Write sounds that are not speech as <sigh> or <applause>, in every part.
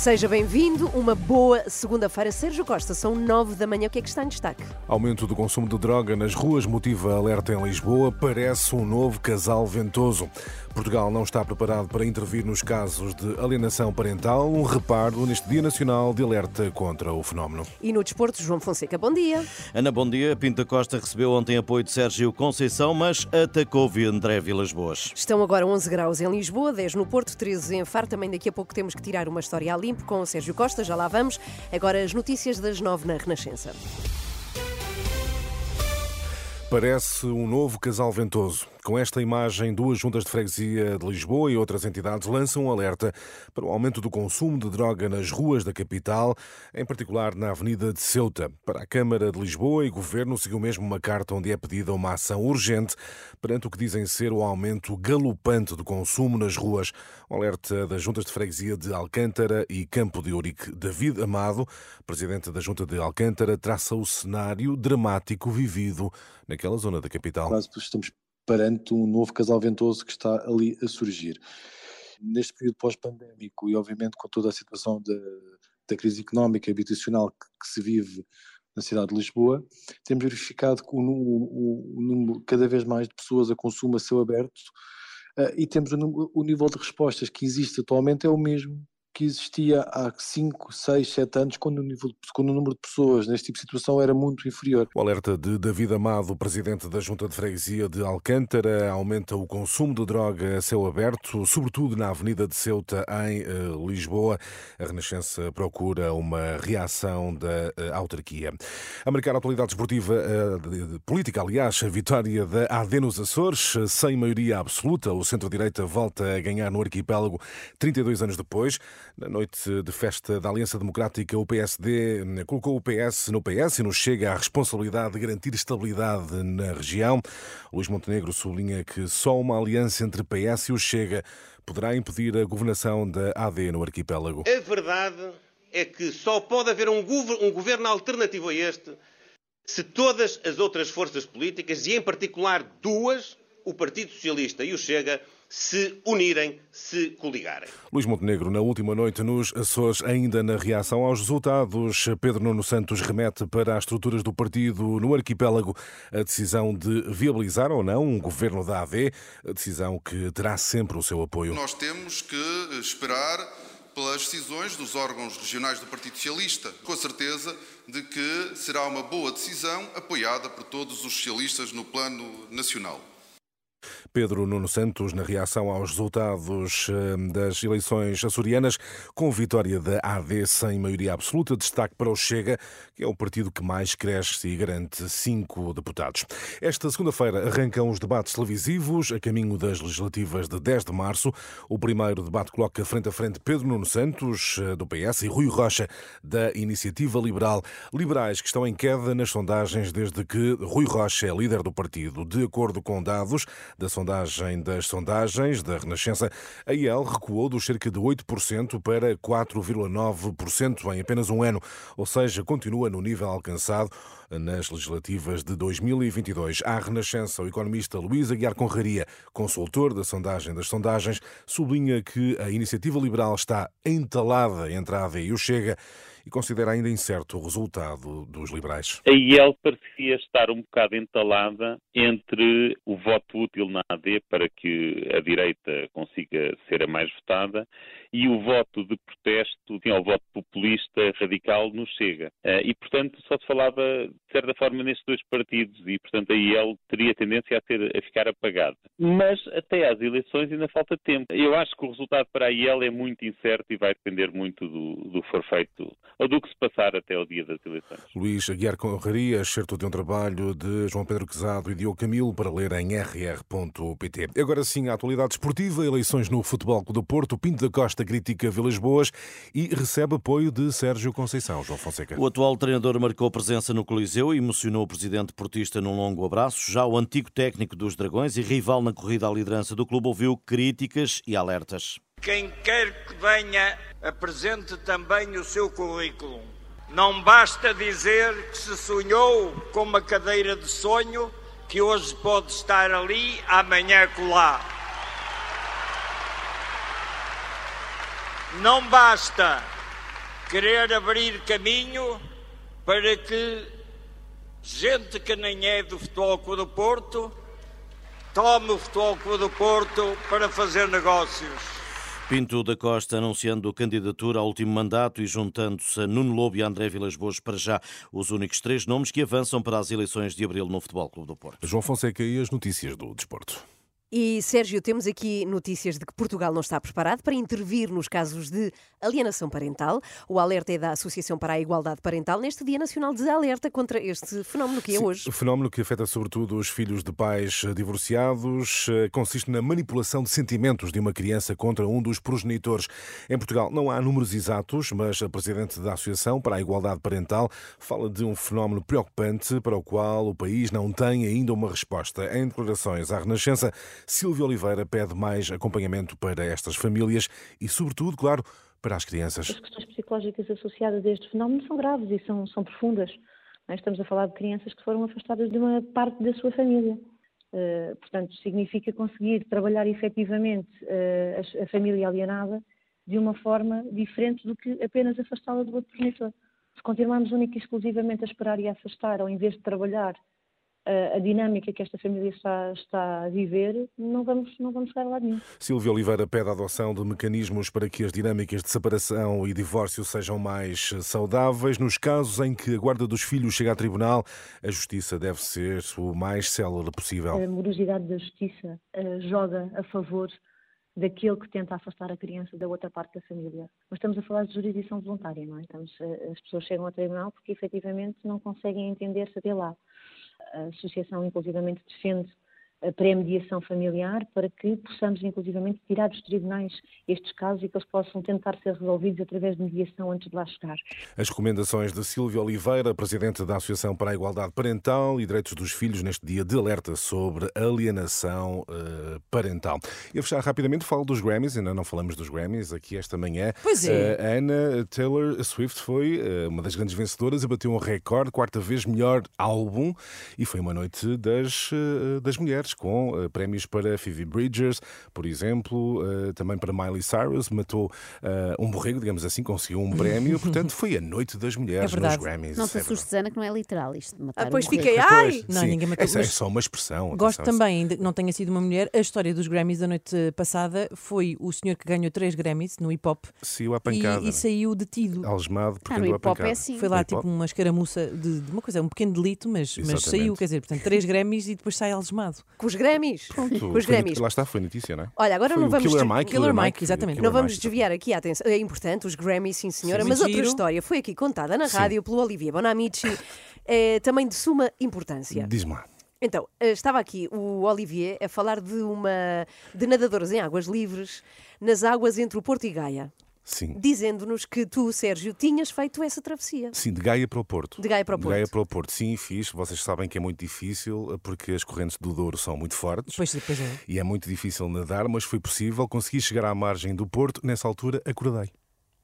Seja bem-vindo, uma boa segunda-feira. Sérgio Costa, são nove da manhã. O que é que está em destaque? Aumento do consumo de droga nas ruas motiva alerta em Lisboa. Parece um novo casal ventoso. Portugal não está preparado para intervir nos casos de alienação parental. Um reparo neste Dia Nacional de Alerta contra o fenómeno. E no desporto, João Fonseca, bom dia. Ana, bom dia. Pinta Costa recebeu ontem apoio de Sérgio Conceição, mas atacou André Vilas Boas. Estão agora 11 graus em Lisboa, 10 no Porto, 13 em Faro. Também daqui a pouco temos que tirar uma história a com o Sérgio Costa, já lá vamos. Agora as notícias das 9 na Renascença. Parece um novo casal ventoso. Com esta imagem, duas juntas de freguesia de Lisboa e outras entidades lançam um alerta para o aumento do consumo de droga nas ruas da capital, em particular na Avenida de Ceuta. Para a Câmara de Lisboa e Governo seguiu mesmo uma carta onde é pedida uma ação urgente perante o que dizem ser o aumento galopante do consumo nas ruas. Um alerta das juntas de freguesia de Alcântara e Campo de Ourique. David Amado, presidente da junta de Alcântara, traça o cenário dramático vivido naquela zona da capital. Quase estamos perante um novo casal ventoso que está ali a surgir. Neste período pós-pandémico e, obviamente, com toda a situação da, da crise económica e habitacional que, que, se vive na cidade de Lisboa, temos verificado que o, o, o número cada vez mais de pessoas a consumo a céu aberto uh, e temos o, o nível de respostas que existe atualmente é o mesmo que existia há 5, 6, 7 anos, quando o, nível, quando o número de pessoas neste tipo de situação era muito inferior. O alerta de David Amado, presidente da Junta de Freguesia de Alcântara, aumenta o consumo de droga a céu aberto, sobretudo na Avenida de Ceuta, em uh, Lisboa. A Renascença procura uma reação da uh, autarquia. A marcar a atualidade esportiva, de, política, aliás, a vitória da AD nos Açores, sem maioria absoluta, o centro-direita volta a ganhar no arquipélago 32 anos depois. Na noite de festa da Aliança Democrática, o PSD colocou o PS no PS e nos chega a responsabilidade de garantir estabilidade na região. Luís Montenegro sublinha que só uma aliança entre PS e o Chega poderá impedir a governação da AD no arquipélago. A verdade é que só pode haver um, um governo alternativo a este se todas as outras forças políticas, e em particular duas, o Partido Socialista e o Chega, se unirem, se coligarem. Luís Montenegro, na última noite nos Açores, ainda na reação aos resultados, Pedro Nuno Santos remete para as estruturas do partido no arquipélago a decisão de viabilizar ou não um governo da AD, a decisão que terá sempre o seu apoio. Nós temos que esperar pelas decisões dos órgãos regionais do Partido Socialista, com a certeza de que será uma boa decisão apoiada por todos os socialistas no plano nacional. Pedro Nuno Santos, na reação aos resultados eh, das eleições açorianas, com vitória da AD sem maioria absoluta, destaque para o Chega, que é o partido que mais cresce e garante cinco deputados. Esta segunda-feira arrancam os debates televisivos a caminho das legislativas de 10 de março. O primeiro debate coloca frente a frente Pedro Nuno Santos, eh, do PS, e Rui Rocha, da Iniciativa Liberal. Liberais que estão em queda nas sondagens desde que Rui Rocha é líder do partido. De acordo com dados da das sondagens da Renascença, a IEL recuou dos cerca de 8% para 4,9% em apenas um ano, ou seja, continua no nível alcançado nas legislativas de 2022. À Renascença, o economista Luís Aguiar Conraria, consultor da sondagem das sondagens, sublinha que a iniciativa liberal está entalada entre a AD e o Chega considera ainda incerto o resultado dos liberais. A IEL parecia estar um bocado entalada entre o voto útil na AD para que a direita consiga ser a mais votada e o voto de protesto, o voto populista radical no Chega. Eh, e, portanto, só se falava, de certa forma, nestes dois partidos e, portanto, a IEL teria tendência a, ter, a ficar apagada. Mas até às eleições ainda falta tempo. Eu acho que o resultado para a IEL é muito incerto e vai depender muito do, do for feito ou do que se passar até ao dia das eleições. Luís Aguiar Conraria, excerto de um trabalho de João Pedro Quezado e Diogo Camilo para ler em rr.pt. Agora sim, a atualidade esportiva, eleições no Futebol Clube do Porto, Pinto da Costa critica Vilas Boas e recebe apoio de Sérgio Conceição. João Fonseca. O atual treinador marcou presença no Coliseu e emocionou o presidente portista num longo abraço. Já o antigo técnico dos Dragões e rival na corrida à liderança do clube ouviu críticas e alertas. Quem quer que venha, apresente também o seu currículo. Não basta dizer que se sonhou com uma cadeira de sonho que hoje pode estar ali, amanhã colar. Não basta querer abrir caminho para que gente que nem é do Futebol Clube do Porto tome o Futebol Clube do Porto para fazer negócios. Pinto da Costa anunciando candidatura ao último mandato e juntando-se a Nuno Lobo e André Vilas Boas para já os únicos três nomes que avançam para as eleições de abril no Futebol Clube do Porto. João Fonseca e as notícias do desporto. E, Sérgio, temos aqui notícias de que Portugal não está preparado para intervir nos casos de alienação parental. O alerta é da Associação para a Igualdade Parental neste Dia Nacional de Alerta contra este fenómeno que é Sim, hoje. O fenómeno que afeta sobretudo os filhos de pais divorciados eh, consiste na manipulação de sentimentos de uma criança contra um dos progenitores. Em Portugal não há números exatos, mas a Presidente da Associação para a Igualdade Parental fala de um fenómeno preocupante para o qual o país não tem ainda uma resposta. Em declarações à Renascença, Silvia Oliveira pede mais acompanhamento para estas famílias e, sobretudo, claro, para as crianças. As questões psicológicas associadas a este fenómeno são graves e são, são profundas. É? Estamos a falar de crianças que foram afastadas de uma parte da sua família. Uh, portanto, significa conseguir trabalhar efetivamente uh, a, a, família alienada de uma forma diferente do que apenas afastá-la do outro progenitor. Se continuarmos única e exclusivamente a esperar e a afastar, ao invés de trabalhar a, dinâmica que esta família está, está a viver, não vamos, não vamos chegar a lado nenhum. Silvia Oliveira pede a adoção de mecanismos para que as dinâmicas de separação e divórcio sejam mais saudáveis. Nos casos em que a guarda dos filhos chega a tribunal, a justiça deve ser o mais célere possível. A morosidade da justiça uh, joga a favor daquele que tenta afastar a criança da outra parte da família. Mas estamos a falar de jurisdição voluntária, não é? Estamos, eh, as pessoas chegam ao tribunal porque efetivamente não conseguem entender-se até lá a associação inclusivamente defende pré-mediação familiar para que possamos, inclusivamente, tirar dos tribunais estes casos e que eles possam tentar ser resolvidos através de mediação antes de lá chegar. As recomendações de Silvia Oliveira, presidente da Associação para a Igualdade Parental e Direitos dos Filhos, neste dia de alerta sobre alienação uh, parental. E a fechar rapidamente, falo dos Grammys, ainda não falamos dos Grammys aqui esta manhã. Pois é. Uh, Anna Taylor Swift foi uh, uma das grandes vencedoras e bateu um recorde, quarta vez melhor álbum, e foi uma noite das, das mulheres com uh, prémios para Phoebe Bridgers, por exemplo, uh, também para Miley Cyrus, matou uh, um borrego, digamos assim, conseguiu um prémio, <laughs> portanto foi a noite das mulheres é nos Grammys. Não se é assuste, Ana, que não é literal isto. Matar ah, pois um fiquei, ai! Não, Sim, ninguém matou. Essa é só uma expressão. Gosto também, ainda que não tenha sido uma mulher, a história dos Grammys da noite passada foi o senhor que ganhou três Grammys no hip hop Saiu à e, pancada. e saiu detido. Algemado porque Ah, no hip hop é assim. Foi lá tipo uma escaramuça de, de uma coisa, um pequeno delito, mas, mas saiu, quer dizer, portanto, três <laughs> Grammys e depois sai algemado. Com os Grammys. Pronto, Com os Grammys. Lá está, foi notícia, não é? Olha, agora Foi não vamos Killer Mike. Killer Mike, exatamente. Killer Não vamos Mike. desviar aqui a atenção. É importante, os Grammys, sim senhora, Sim, mas outra história foi aqui contada na Sim. rádio pelo Olivier Bonamici, é também de suma importância. Diz-me lá. Então, eh, estava aqui o Olivier a falar de uma de nadadores em águas livres nas águas entre o Porto e Gaia. Dizendo-nos que tu, Sérgio, tinhas feito essa travessia. Sim, de Gaia para o Porto. De Gaia para o De Gaia Porto. para o Porto. Sim, fiz. Vocês sabem que é muito difícil porque as correntes do Douro são muito fortes. Depois, depois é. E é muito difícil nadar, mas foi possível. Consegui chegar à margem do Porto. Nessa altura, acordei.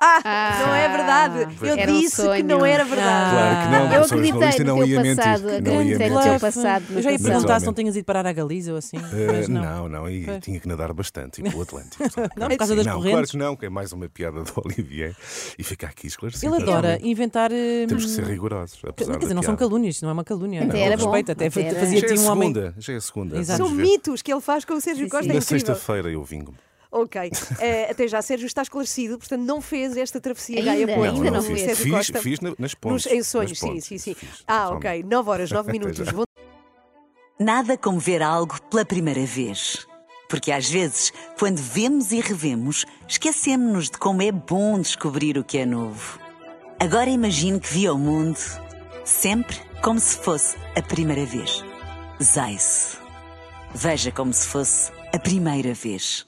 Ah, Ah, não é verdade. Eu era um disse que não era verdade. Claro que não, Eu professor acreditei no não teu ia mentir. passado, Não ia acreditei no mentir. teu passado. Eu já ia perguntar se não tinhas ido parar à Galiza ou assim. Mas não. não, não, e tinha que nadar bastante, e pelo Atlântico. <laughs> Não, por causa das não, correntes? Claro que não, que é mais uma piada do <laughs> Olivier. E fica aqui esclarecido. Ele adora inventar. eh, Temos que ser rigorosos. Apesar Quer dizer, não são calúnias, não é uma calúnia. Até Não, era bom, respeito, até, até era- fazia Já é de a um homem. segunda, já é a segunda. São mitos que ele faz com o Sérgio Costa. É Na sexta-feira eu vingo. Ok. Eh, até já, Sérgio está esclarecido, portanto não fez esta travessia Ainda? Gaia Porto. Ainda não o fez. Sérgio Fiz, Costa. fiz na- nas Nos, pontes. em sonhos, nas sim, pontes, sim, sim. fiz, Ah, ok. 9 horas, 9 <laughs> Até minutos. Nada como ver algo pela primeira vez. Porque às vezes, quando vemos e revemos, esquecemos-nos de como é bom descobrir o que é novo. Agora imagine que viu o mundo sempre como se fosse a primeira vez. Zais. Veja como se fosse a primeira vez.